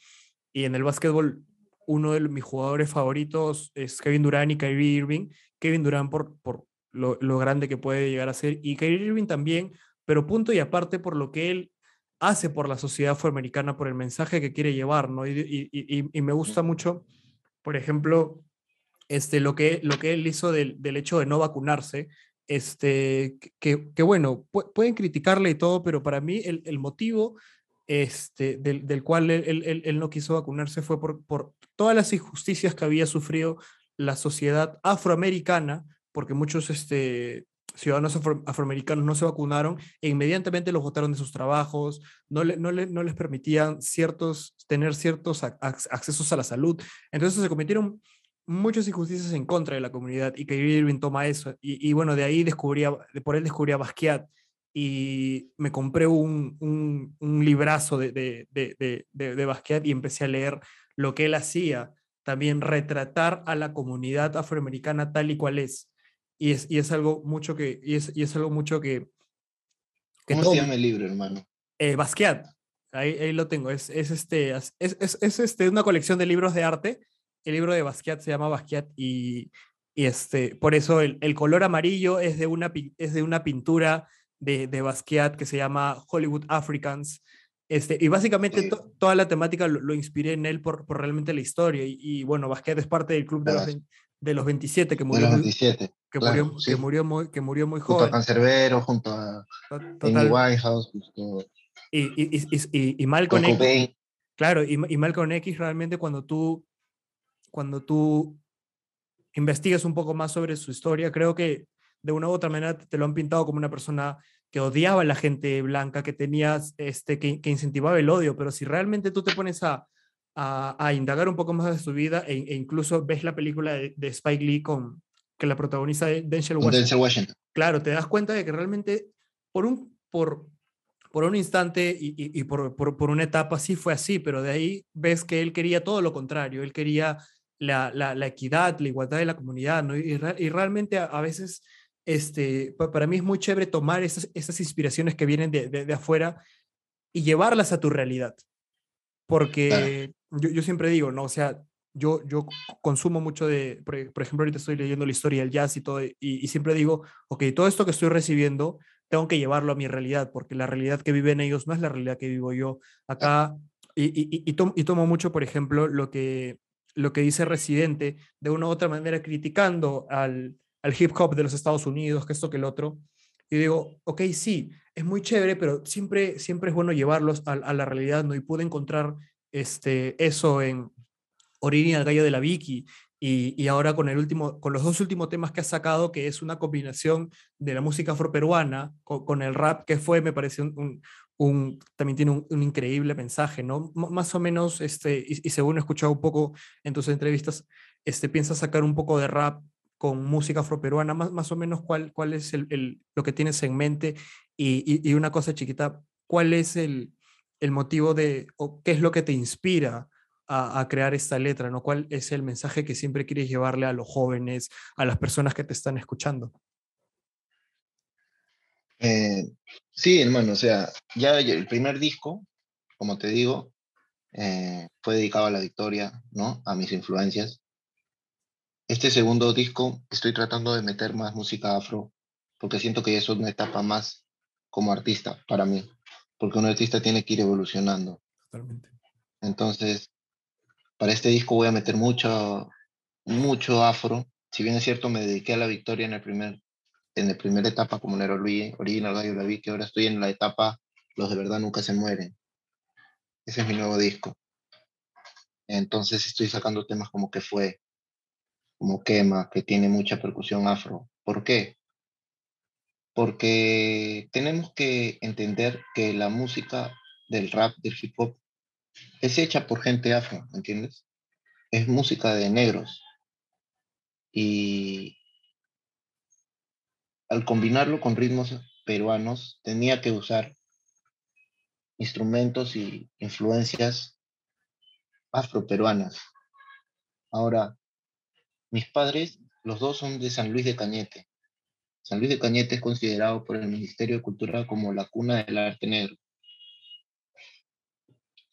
Y en el básquetbol, uno de mis jugadores favoritos es Kevin Durant y Kyrie Irving. Kevin Durant por, por lo, grande que puede llegar a ser y Kyrie Irving también, pero punto y aparte por lo que él hace por la sociedad afroamericana, por el mensaje que quiere llevar, ¿no? Y, y me gusta mucho, por ejemplo, este, lo, que, lo que él hizo del, del hecho de no vacunarse, este, que, que bueno, pueden criticarle y todo, pero para mí el, el motivo este, del, cual él, no quiso vacunarse fue por, todas las injusticias que había sufrido la sociedad afroamericana, porque muchos este, ciudadanos afro, afroamericanos no se vacunaron e inmediatamente los votaron de sus trabajos, no, le, no, le, no les permitían ciertos, tener ciertos accesos a la salud. Entonces se cometieron muchas injusticias en contra de la comunidad y que Irving toma eso. Y, bueno, de ahí descubría, por él descubrí a Basquiat y me compré un, un, un librazo de, de, de, de, Basquiat y empecé a leer lo que él hacía, también retratar a la comunidad afroamericana tal y cual es. y es, y es algo mucho que, y es, y es algo mucho que... que ¿Cómo todo- se llama el libro, hermano? eh, Basquiat, ahí, ahí lo tengo, es, es, este, es, es, es este, una colección de libros de arte, el libro de Basquiat se llama Basquiat y, y este, por eso el, el color amarillo es de una, es de una pintura de, de Basquiat que se llama Hollywood Africans. Este, y básicamente to- toda la temática lo, lo inspiré en él por, por realmente la historia. Y, y bueno, Basquiat es parte del club de los, de los 27 que De murió, los muy, 27. que, claro, murió, sí. que, murió muy, que murió muy Junto a joven. Cancerbero, junto a Amy. Winehouse, Y, y, y, y, Malcolm X. Claro, y, y Malcolm X realmente cuando tú, cuando tú investigas un poco más sobre su historia, creo que de una u otra manera te, lo han pintado como una persona que odiaba a la gente blanca, que tenía, este, que, que incentivaba el odio, pero si realmente tú te pones a, a, a indagar un poco más de su vida e, e incluso ves la película de, de Spike Lee con, que la protagoniza Denzel Washington, Denzel Washington. claro, te das cuenta de que realmente por un, por, por un instante y, y- y por, por- por una etapa sí fue así, pero de ahí ves que él quería todo lo contrario, él quería la, la- la equidad, la igualdad de la comunidad, ¿no? Y, y realmente a, a veces, este, pa- para mí es muy chévere tomar esas, esas inspiraciones que vienen de, de- de afuera y llevarlas a tu realidad. Porque yo, yo siempre digo, ¿no? O sea, yo, yo consumo mucho de, por, por ejemplo, ahorita estoy leyendo la historia del jazz y todo, y, y siempre digo, ok, todo esto que estoy recibiendo, tengo que llevarlo a mi realidad, porque la realidad que viven ellos no es la realidad que vivo yo. Acá, y, y, y, y tom- y tomo mucho, por ejemplo, lo que, lo que dice Residente, de una u otra manera criticando al, al hip hop de los Estados Unidos, que esto, que el otro. Y digo, ok, sí, es muy chévere, pero siempre, siempre es bueno llevarlos a, la realidad, ¿no? Y pude encontrar este, eso en Oriri al gallo de la Vicky, y, ahora con, el último, con los dos últimos temas que ha sacado, que es una combinación de la música afroperuana con, con el rap, que fue, me parece, un, también tiene un, increíble mensaje, ¿no? Más o menos, este, y, según he escuchado un poco en tus entrevistas, este, piensas sacar un poco de rap con música afroperuana, más, más o menos cuál, cuál es el, el- lo que tienes en mente, y, y- una cosa chiquita, ¿cuál es el, el motivo de, o qué es lo que te inspira a, a crear esta letra, ¿no? ¿Cuál es el mensaje que siempre quieres llevarle a los jóvenes, a las personas que te están escuchando? Eh, sí, hermano, o sea, ya el primer disco, como te digo, eh, fue dedicado a la victoria, ¿no? A mis influencias. Este segundo disco estoy tratando de meter más música afro, porque siento que eso es una etapa más como artista para mí, porque un artista tiene que ir evolucionando. Totalmente. Entonces, para este disco voy a meter mucho, mucho afro. Si bien es cierto, me dediqué a la victoria en el primer, en la primera etapa como Nero Luis, Original Gallo la vi, que ahora estoy en la etapa Los de verdad nunca se mueren. Ese es mi nuevo disco. Entonces estoy sacando temas como que fue, como quema, que tiene mucha percusión afro. ¿Por qué? Porque tenemos que entender que la música del rap, del hip hop, es hecha por gente afro, ¿me entiendes? Es música de negros. Y al combinarlo con ritmos peruanos, tenía que usar instrumentos y influencias afroperuanas. Ahora, mis padres, los dos son de San Luis de Cañete. San Luis de Cañete es considerado por el Ministerio de Cultura como la cuna del arte negro.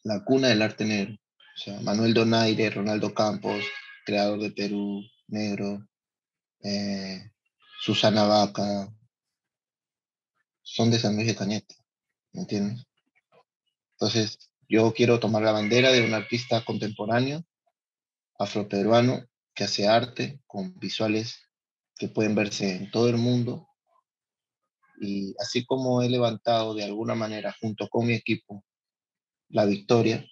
La cuna del arte negro. O sea, Manuel Donaire, Ronaldo Campos, creador de Perú Negro, eh, Susana Vaca, son de San Luis de Cañete, ¿me entiendes? Entonces, yo quiero tomar la bandera de un artista contemporáneo, afroperuano, que hace arte con visuales que pueden verse en todo el mundo. Y así como he levantado de alguna manera, junto con mi equipo, la victoria,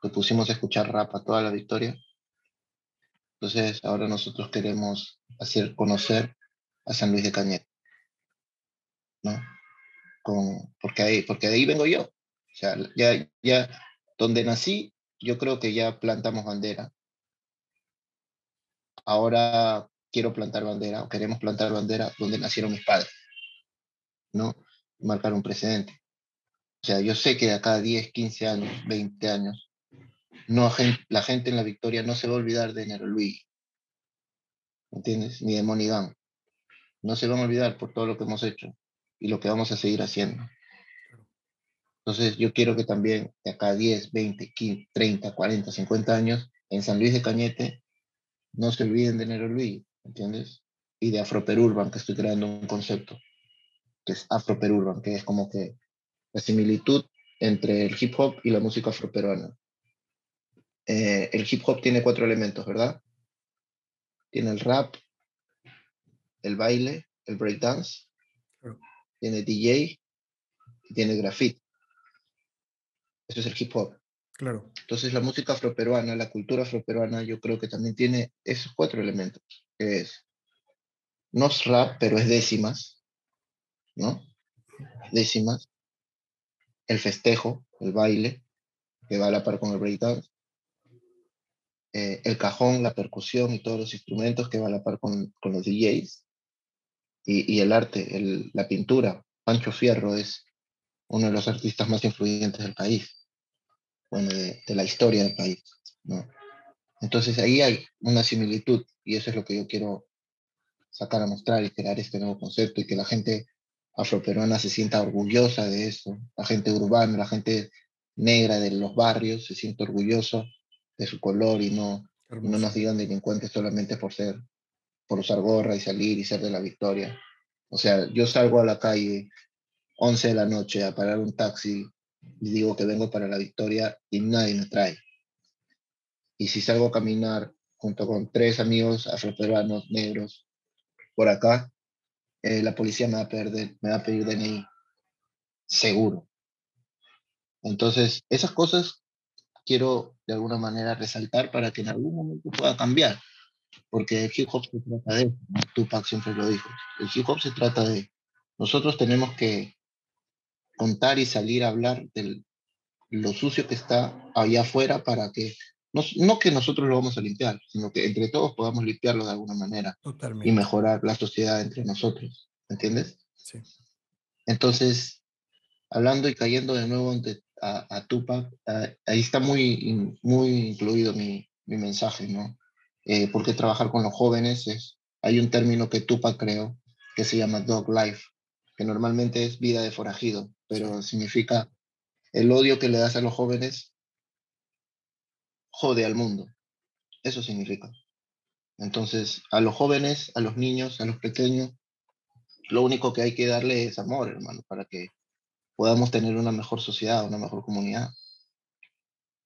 que pusimos a escuchar rap a toda la victoria, entonces ahora nosotros queremos hacer conocer a San Luis de Cañete, ¿no? Con, porque, ahí, porque de ahí vengo yo. O ya, ya donde nací, yo creo que ya plantamos bandera. Ahora quiero plantar bandera, o queremos plantar bandera donde nacieron mis padres, ¿no? Marcar un precedente. O sea, yo sé que de acá a 10, 15 años, 20 años, no, la gente en la victoria no se va a olvidar de Nero Luis, ¿entiendes? Ni de Monigan. no se van a olvidar por todo lo que hemos hecho y lo que vamos a seguir haciendo. Entonces yo quiero que también de acá 10, 20, 15, 30, 40, 50 años, en San Luis de Cañete, no se olviden de Nero Luis, ¿entiendes? Y de Afroperurban, que estoy creando un concepto, que es Afroperurban, que es como que la similitud entre el hip hop y la música afroperuana. Eh, el hip hop tiene cuatro elementos, ¿verdad? Tiene el rap, el baile, el breakdance, tiene DJ y tiene graffiti. Eso es el hip hop. Claro. Entonces la música afroperuana, la cultura afroperuana, yo creo que también tiene esos cuatro elementos, que es, no es rap, pero es décimas, ¿no? Décimas, el festejo, el baile, que va a la par con el breakdance, eh, el cajón, la percusión y todos los instrumentos que va a la par con, con los DJs, y, y el arte, la pintura. Pancho Fierro es uno de los artistas más influyentes del país, bueno, de, de la historia del país, ¿no? Entonces ahí hay una similitud y eso es lo que yo quiero sacar a mostrar y crear este nuevo concepto y que la gente afroperuana se sienta orgullosa de eso, la gente urbana, la gente negra de los barrios se siente orgulloso de su color y no, no nos digan delincuentes solamente por ser, por usar gorra y salir y ser de la victoria. O sea, yo salgo a la calle 11 de la noche a parar un taxi digo que vengo para la victoria y nadie me trae. Y si salgo a caminar junto con tres amigos afroperuanos negros por acá, eh, la policía me va, a perder, me va a pedir DNI. Seguro. Entonces, esas cosas quiero de alguna manera resaltar para que en algún momento pueda cambiar. Porque el hip hop se trata de eso. Tupac siempre lo dijo. El hip hop se trata de. Nosotros tenemos que contar y salir a hablar de lo sucio que está allá afuera para que. No, no que nosotros lo vamos a limpiar, sino que entre todos podamos limpiarlo de alguna manera Totalmente. y mejorar la sociedad entre nosotros. ¿Entiendes? Sí. Entonces, hablando y cayendo de nuevo ante- a, a Tupac, ah, ahí está muy, in- muy incluido mi, mi mensaje, ¿no? Eh, ¿Por qué trabajar con los jóvenes? Es, hay un término que Tupac creó que se llama dog life, que normalmente es vida de forajido, pero significa el odio que le das a los jóvenes jode al mundo. Eso significa. Entonces, a los jóvenes, a los niños, a los pequeños, lo único que hay que darle es amor, hermano, para que podamos tener una mejor sociedad, una mejor comunidad.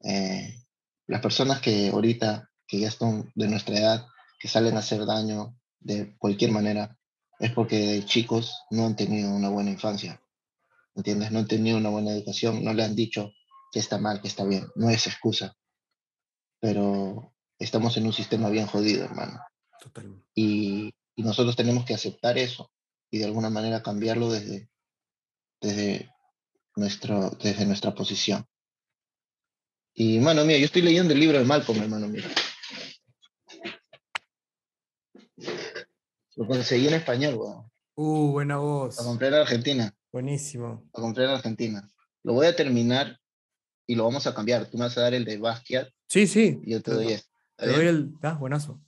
Eh, las personas que ahorita, que ya están de nuestra edad, que salen a hacer daño de cualquier manera, es porque chicos no han tenido una buena infancia, ¿entiendes? No han tenido una buena educación, no le han dicho que está mal, que está bien, no es excusa, pero estamos en un sistema bien jodido, hermano Totalmente. y, y nosotros tenemos que aceptar eso y de alguna manera cambiarlo desde, desde, nuestro, desde nuestra posición. Y, mano mía, yo estoy leyendo el libro de Malcolm, hermano mío. Lo conseguí en español, weón. Uh, buena voz. Lo compré en Argentina. Buenísimo. Lo compré en Argentina. Lo voy a terminar y lo vamos a cambiar. Tú me vas a dar el de Basquiat Sí, sí. y yo te doy este. ¿Está Te doy el. Ah, buenazo.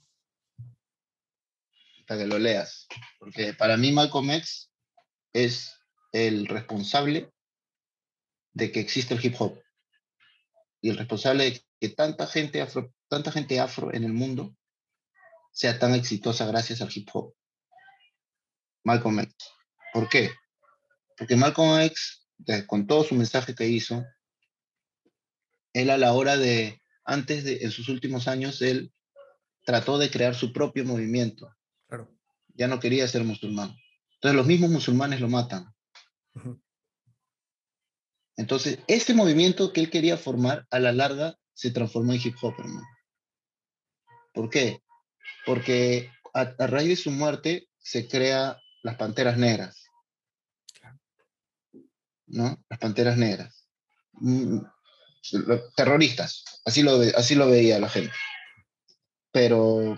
para que lo leas. Porque para mí Malcolm X es el responsable de que existe el hip hop. Y el responsable de que tanta gente afro, tanta gente afro en el mundo sea tan exitosa gracias al hip hop. Malcolm X. ¿Por qué? Porque Malcolm X, con todo su mensaje que hizo, él a la hora de, antes de, en sus últimos años, él trató de crear su propio movimiento Claro. ya no quería ser musulmán. Entonces los mismos musulmanes lo matan. Entonces, este movimiento que él quería formar, a la larga, se transformó en hip hop, hermano. ¿Por qué? Porque a, a raíz de su muerte se crea las Panteras Negras. ¿No? Las Panteras Negras. Mm, Terroristas. Así lo, así lo veía la gente. Pero,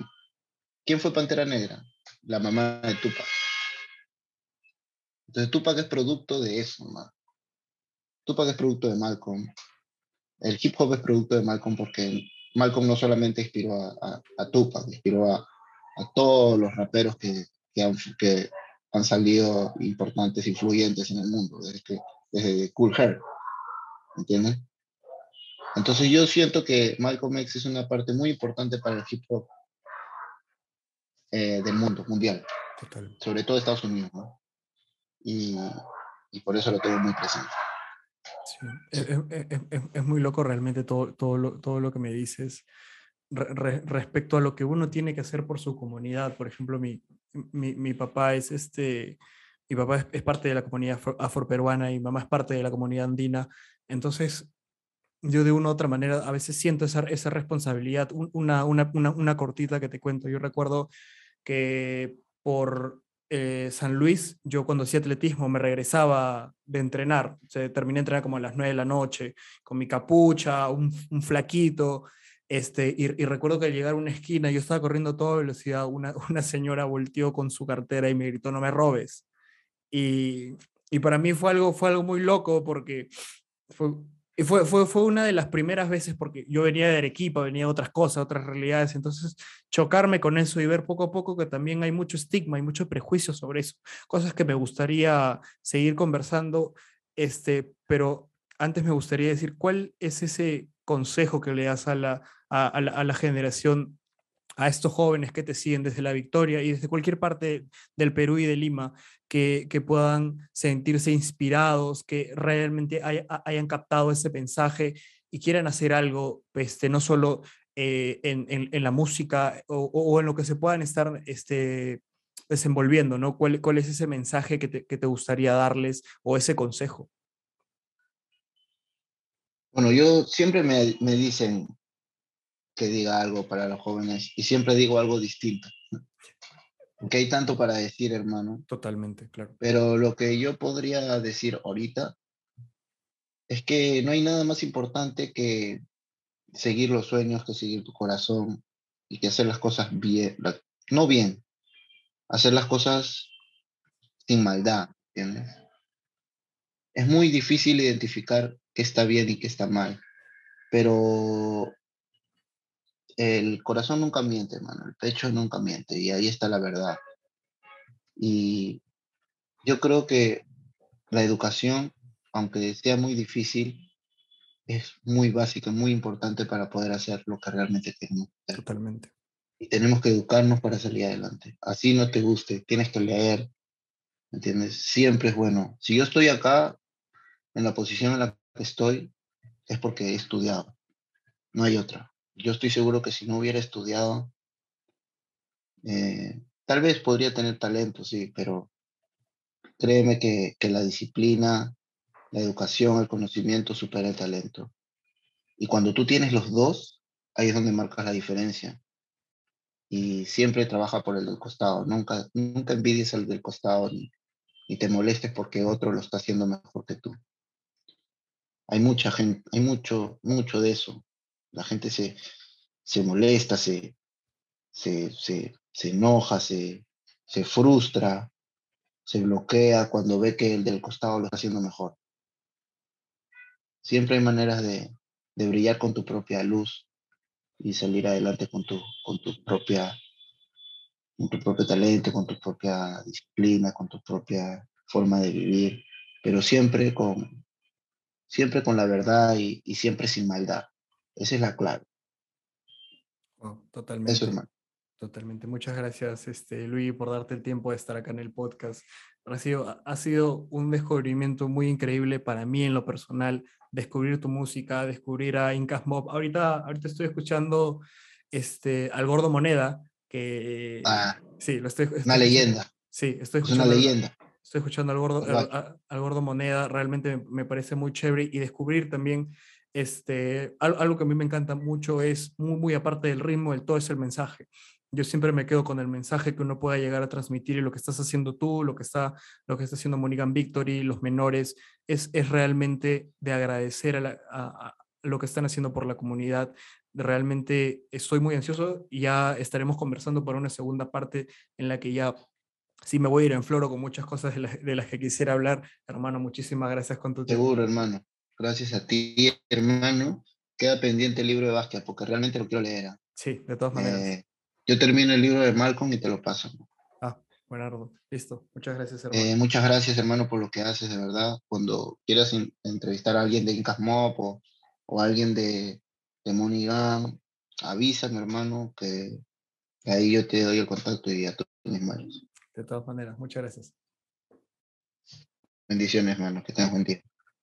¿quién fue Pantera Negra? La mamá de Tupac. Entonces Tupac es producto de eso. Tupac es producto de Malcolm. El hip hop es producto de Malcolm porque Malcolm no solamente inspiró a, a- a Tupac, inspiró a, a todos los raperos que que han, que salido importantes, influyentes en el mundo, desde, desde Cool Hair, ¿entiendes? Entonces yo siento que Malcolm X es una parte muy importante para el hip hop eh, del mundo, mundial, Total. sobre todo Estados Unidos, ¿no? Y, y por eso lo tengo muy presente. Sí, Es, es- es- es- es muy loco realmente todo, todo, lo, todo lo que me dices re- re- respecto a lo que uno tiene que hacer por su comunidad. Por ejemplo, mi, mi, mi papá es este, mi papá es, parte de la comunidad afro- afroperuana y mi mamá es parte de la comunidad andina. Entonces, yo de una u otra manera a veces siento esa, esa responsabilidad. Un- Una, una, una, una cortita que te cuento. Yo recuerdo que por eh, San Luis, yo cuando hacía atletismo me regresaba de entrenar. O sea, terminé de entrenar como a las 9 de la noche, con mi capucha, un, flaquito. Este, y, y recuerdo que al llegar a una esquina, yo estaba corriendo a toda velocidad, una, una señora volteó con su cartera y me gritó, no me robes. Y, y para mí fue algo, fue algo muy loco porque fue, fue, fue, fue una de las primeras veces porque yo venía de Arequipa, venía de otras cosas, otras realidades, entonces chocarme con eso y ver poco a poco que también hay mucho estigma y mucho prejuicio sobre eso, cosas que me gustaría seguir conversando, este, pero antes me gustaría decir, ¿cuál es ese consejo que le das a la, a la, a la generación, a estos jóvenes que te siguen desde la Victoria y desde cualquier parte del Perú y de Lima, que, puedan sentirse inspirados, que realmente hay- ha- hayan captado ese mensaje y quieran hacer algo, este, no solo eh, en, la música o, o- en lo que se puedan estar este, desenvolviendo, ¿no? ¿Cuál, es ese mensaje que te, que te gustaría darles o ese consejo? Bueno, yo siempre me, me dicen que diga algo para los jóvenes y siempre digo algo distinto. Porque hay tanto para decir, hermano. Totalmente, claro. Pero lo que yo podría decir ahorita es que no hay nada más importante que seguir los sueños, que seguir tu corazón y que hacer las cosas bien, no bien, hacer las cosas sin maldad, ¿entiendes? Es muy difícil identificar qué está bien y qué está mal, pero el corazón nunca miente, hermano, el pecho nunca miente y ahí está la verdad. Y yo creo que la educación, aunque sea muy difícil, es muy básica, muy importante para poder hacer lo que realmente queremos hacer. Totalmente. Y tenemos que educarnos para salir adelante. Así no te guste, tienes que leer, ¿me ¿entiendes? Siempre es bueno. Si yo estoy acá, en la posición en la que estoy, es porque he estudiado. No hay otra. Yo estoy seguro que si no hubiera estudiado, eh, tal vez podría tener talento, sí, pero créeme que, que la disciplina, la educación, el conocimiento supera el talento. Y cuando tú tienes los dos, ahí es donde marcas la diferencia. Y siempre trabaja por el del costado. Nunca, nunca envidies al del costado ni, ni te molestes porque otro lo está haciendo mejor que tú. Hay mucha gente, hay mucho, mucho de eso. La gente se, se molesta, se, se, se, se enoja, se, se frustra, se bloquea cuando ve que el del costado lo está haciendo mejor. Siempre hay maneras de, de brillar con tu propia luz y salir adelante con tu, con tu propia tu propio talento, con tu propia disciplina, con tu propia forma de vivir, pero siempre con, siempre con la verdad y siempre sin maldad. Esa es la clave. Wow, totalmente. Eso, hermano. Totalmente. Muchas gracias, este, Luis, por darte el tiempo de estar acá en el podcast. Ha sido, ha- sido un descubrimiento muy increíble para mí en lo personal, descubrir tu música, descubrir a Incas Mob. Ahorita, ahorita estoy escuchando este, al Gordo Moneda, que Ah, sí, lo estoy, estoy una escuchando- leyenda, Sí, estoy es una escuchando. leyenda. Estoy escuchando al gordo, al, al gordo Moneda, realmente me, me parece muy chévere y descubrir también este, al- algo que a mí me encanta mucho es, muy, muy aparte del ritmo, el todo es el mensaje. Yo siempre me quedo con el mensaje que uno pueda llegar a transmitir y lo que estás haciendo tú, lo que está, lo que está haciendo Monigan Victory, los menores, es, es realmente de agradecer a, la- a- a lo que están haciendo por la comunidad. Realmente estoy muy ansioso y ya estaremos conversando por una segunda parte en la que ya sí me voy a ir en floro con muchas cosas de las, de las que quisiera hablar. Hermano, muchísimas gracias con tu tiempo. Seguro, hermano. Gracias a ti, hermano. Queda pendiente el libro de Vázquez porque realmente lo quiero leer. ¿ah? Sí, de todas maneras. Eh, yo termino el libro de Malcolm y te lo paso. Ah, Buenardo. Listo. Muchas gracias, hermano. Eh, muchas gracias, hermano, por lo que haces, de verdad. Cuando quieras entrevistar a alguien de Incas Mob o, o alguien de, de Monigan, avísame, hermano, que, que ahí yo te doy el contacto y a todos mis manos. De todas maneras, muchas gracias. Bendiciones, hermano, que tengas buen día.